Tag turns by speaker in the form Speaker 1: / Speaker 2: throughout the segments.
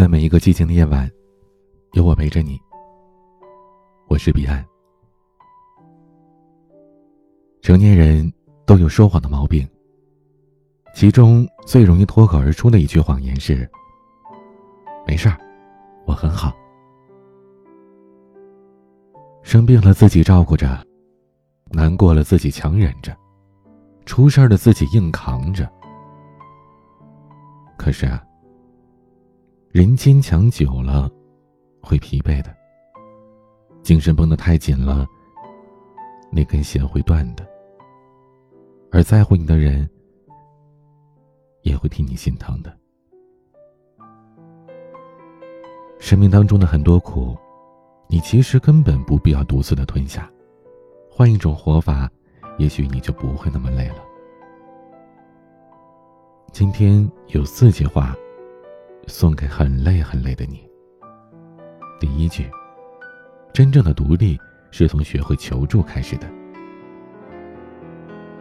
Speaker 1: 在每一个寂静的夜晚，有我陪着你。我是彼岸。成年人都有说谎的毛病，其中最容易脱口而出的一句谎言是：“没事儿，我很好。”生病了自己照顾着，难过了自己强忍着，出事儿了自己硬扛着。可是啊。人坚强久了，会疲惫的。精神绷得太紧了，那根弦会断的。而在乎你的人，也会替你心疼的。生命当中的很多苦，你其实根本不必要独自的吞下，换一种活法，也许你就不会那么累了。今天有四句话。送给很累很累的你。第一句，真正的独立是从学会求助开始的。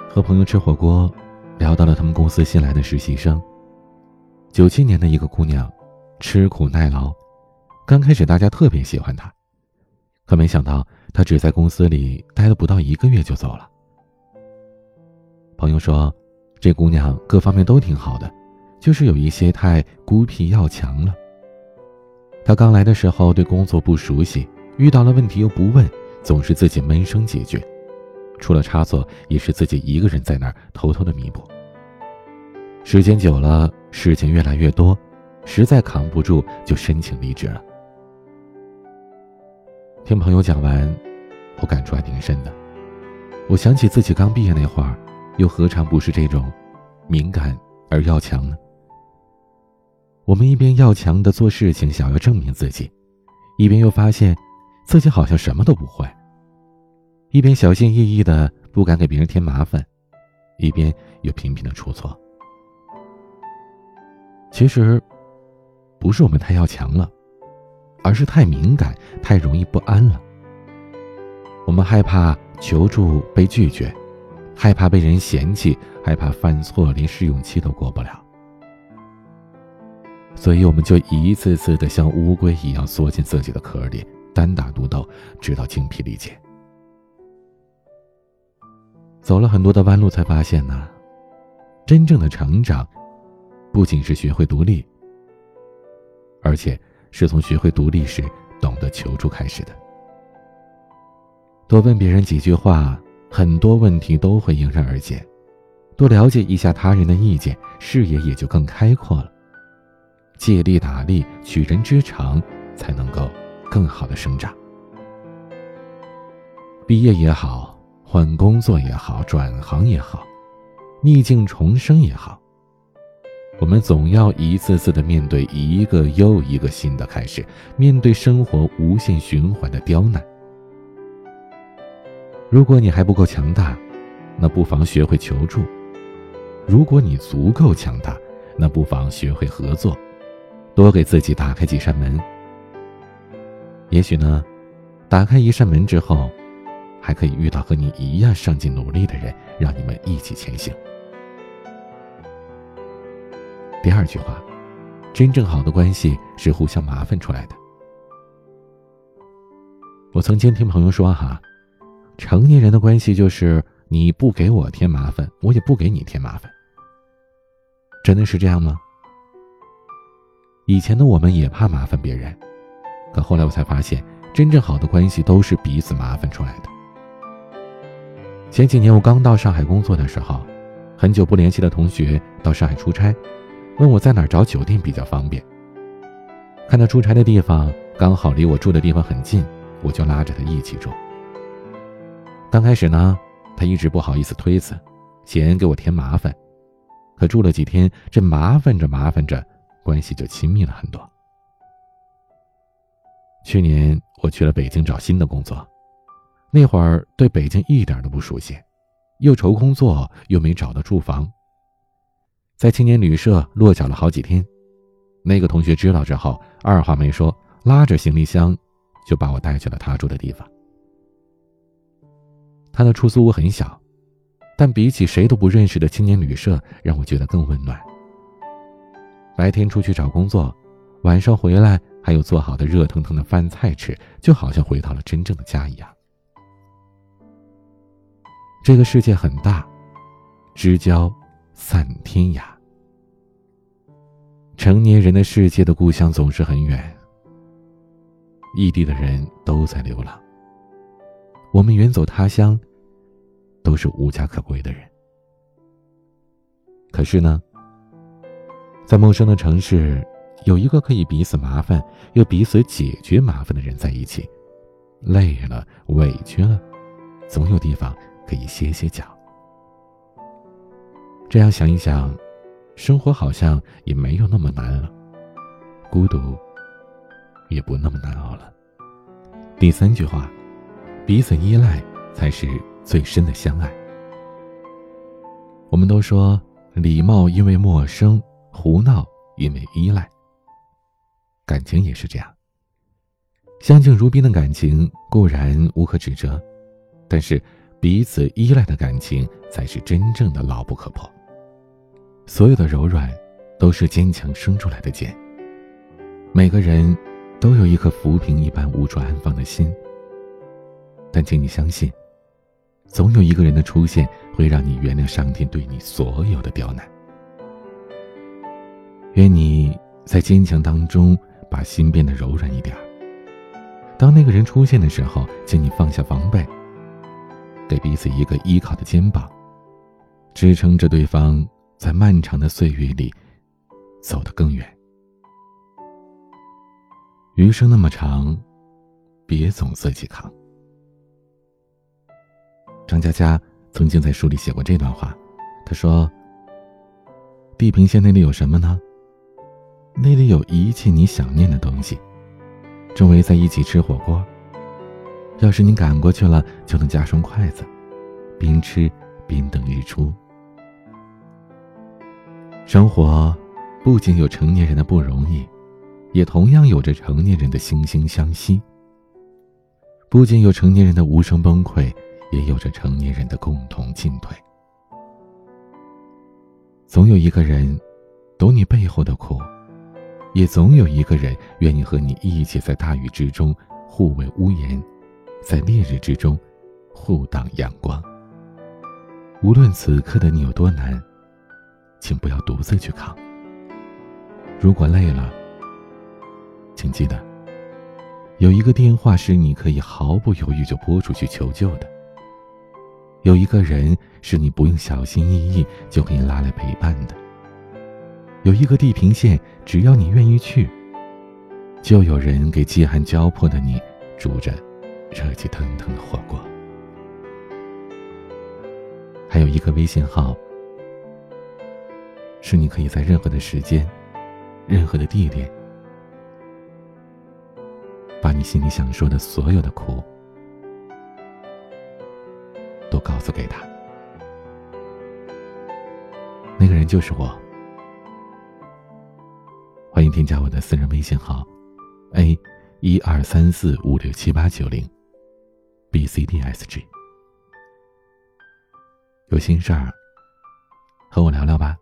Speaker 1: 和朋友吃火锅，聊到了他们公司新来的实习生，九七年的一个姑娘，吃苦耐劳，刚开始大家特别喜欢她，可没想到她只在公司里待了不到一个月就走了。朋友说，这姑娘各方面都挺好的。就是有一些太孤僻要强了。他刚来的时候对工作不熟悉，遇到了问题又不问，总是自己闷声解决，出了差错也是自己一个人在那儿偷偷的弥补。时间久了，事情越来越多，实在扛不住就申请离职了。听朋友讲完，我感触还挺深的。我想起自己刚毕业那会儿，又何尝不是这种敏感而要强呢？我们一边要强的做事情，想要证明自己，一边又发现自己好像什么都不会；一边小心翼翼的不敢给别人添麻烦，一边又频频的出错。其实，不是我们太要强了，而是太敏感，太容易不安了。我们害怕求助被拒绝，害怕被人嫌弃，害怕犯错连试用期都过不了。所以，我们就一次次的像乌龟一样缩进自己的壳里，单打独斗，直到精疲力竭。走了很多的弯路，才发现呢，真正的成长，不仅是学会独立，而且是从学会独立时懂得求助开始的。多问别人几句话，很多问题都会迎刃而解；多了解一下他人的意见，视野也就更开阔了。借力打力，取人之长，才能够更好的生长。毕业也好，换工作也好，转行也好，逆境重生也好，我们总要一次次的面对一个又一个新的开始，面对生活无限循环的刁难。如果你还不够强大，那不妨学会求助；如果你足够强大，那不妨学会合作。多给自己打开几扇门，也许呢，打开一扇门之后，还可以遇到和你一样上进努力的人，让你们一起前行。第二句话，真正好的关系是互相麻烦出来的。我曾经听朋友说哈，成年人的关系就是你不给我添麻烦，我也不给你添麻烦。真的是这样吗？以前的我们也怕麻烦别人，可后来我才发现，真正好的关系都是彼此麻烦出来的。前几年我刚到上海工作的时候，很久不联系的同学到上海出差，问我在哪儿找酒店比较方便。看他出差的地方刚好离我住的地方很近，我就拉着他一起住。刚开始呢，他一直不好意思推辞，嫌给我添麻烦，可住了几天，这麻烦着麻烦着。关系就亲密了很多。去年我去了北京找新的工作，那会儿对北京一点都不熟悉，又愁工作又没找到住房，在青年旅社落脚了好几天。那个同学知道之后，二话没说，拉着行李箱就把我带去了他住的地方。他的出租屋很小，但比起谁都不认识的青年旅社，让我觉得更温暖。白天出去找工作，晚上回来还有做好的热腾腾的饭菜吃，就好像回到了真正的家一样。这个世界很大，知交散天涯。成年人的世界的故乡总是很远，异地的人都在流浪。我们远走他乡，都是无家可归的人。可是呢，在陌生的城市，有一个可以彼此麻烦又彼此解决麻烦的人在一起，累了委屈了，总有地方可以歇歇脚。这样想一想，生活好像也没有那么难了，孤独也不那么难熬了。第三句话。彼此依赖才是最深的相爱。我们都说礼貌因为陌生，胡闹因为依赖。感情也是这样。相敬如宾的感情固然无可指责，但是彼此依赖的感情才是真正的牢不可破。所有的柔软，都是坚强生出来的茧。每个人都有一颗浮萍一般无处安放的心。但请你相信，总有一个人的出现会让你原谅上天对你所有的刁难。愿你在坚强当中把心变得柔软一点。当那个人出现的时候，请你放下防备，给彼此一个依靠的肩膀，支撑着对方在漫长的岁月里走得更远。余生那么长，别总自己扛。张嘉佳曾经在书里写过这段话，他说：“地平线那里有什么呢？那里有一切你想念的东西，周围在一起吃火锅。要是你赶过去了，就能夹双筷子，边吃边等日出。生活不仅有成年人的不容易，也同样有着成年人的惺惺相惜。不仅有成年人的无声崩溃。”也有着成年人的共同进退。总有一个人懂你背后的苦，也总有一个人愿意和你一起在大雨之中互为屋檐，在烈日之中互挡阳光。无论此刻的你有多难，请不要独自去扛。如果累了，请记得，有一个电话是你可以毫不犹豫就拨出去求救的。有一个人是你不用小心翼翼就可以拉来陪伴的。有一个地平线，只要你愿意去，就有人给饥寒交迫的你煮着热气腾腾的火锅。还有一个微信号，是你可以在任何的时间、任何的地点，把你心里想说的所有的苦。都告诉给他，那个人就是我。欢迎添加我的私人微信号：a 一二三四五六七八九零 b c d s g。有心事儿，和我聊聊吧。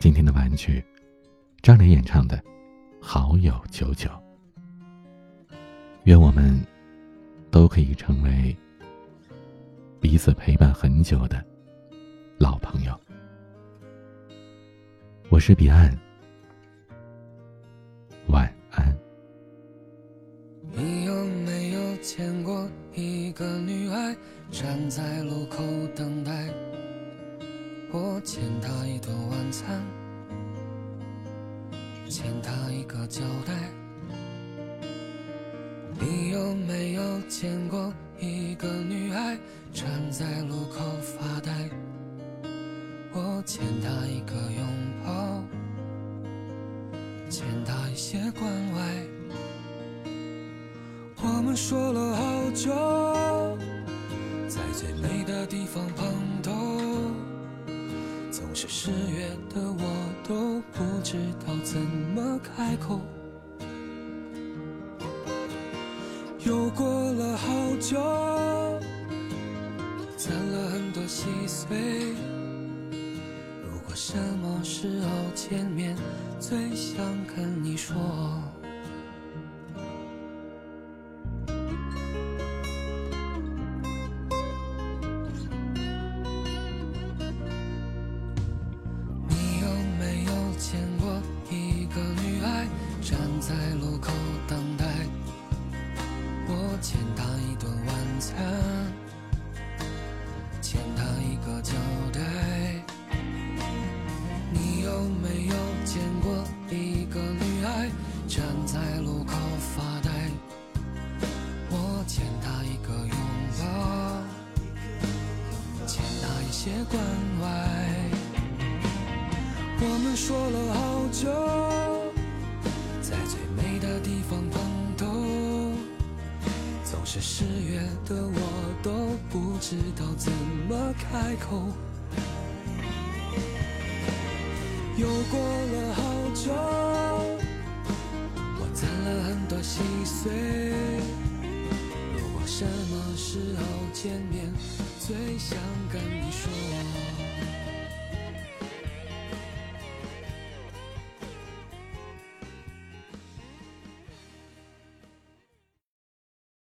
Speaker 1: 今天的玩具，张磊演唱的《好友九九》，愿我们。都可以成为彼此陪伴很久的老朋友。我是彼岸，晚安。
Speaker 2: 你有没有见过一个女孩站在路口等待？我欠她一顿晚餐，欠她一个交代。你有没有见过一个女孩站在路口发呆？我欠他一个拥抱，欠他一些关怀。我们说了好久，在最美的地方碰头，总是十月的我都不知道怎么开口。又过了好久，攒了很多细碎。我什么时候见面，最想跟你说。你有没有见过一个女孩站在路口些关怀。我们说了好久，在最美的地方碰头。总是失约的我都不知道怎么开口。又过了好久，我攒了很多细碎。如果什么时候见面，最想跟你说。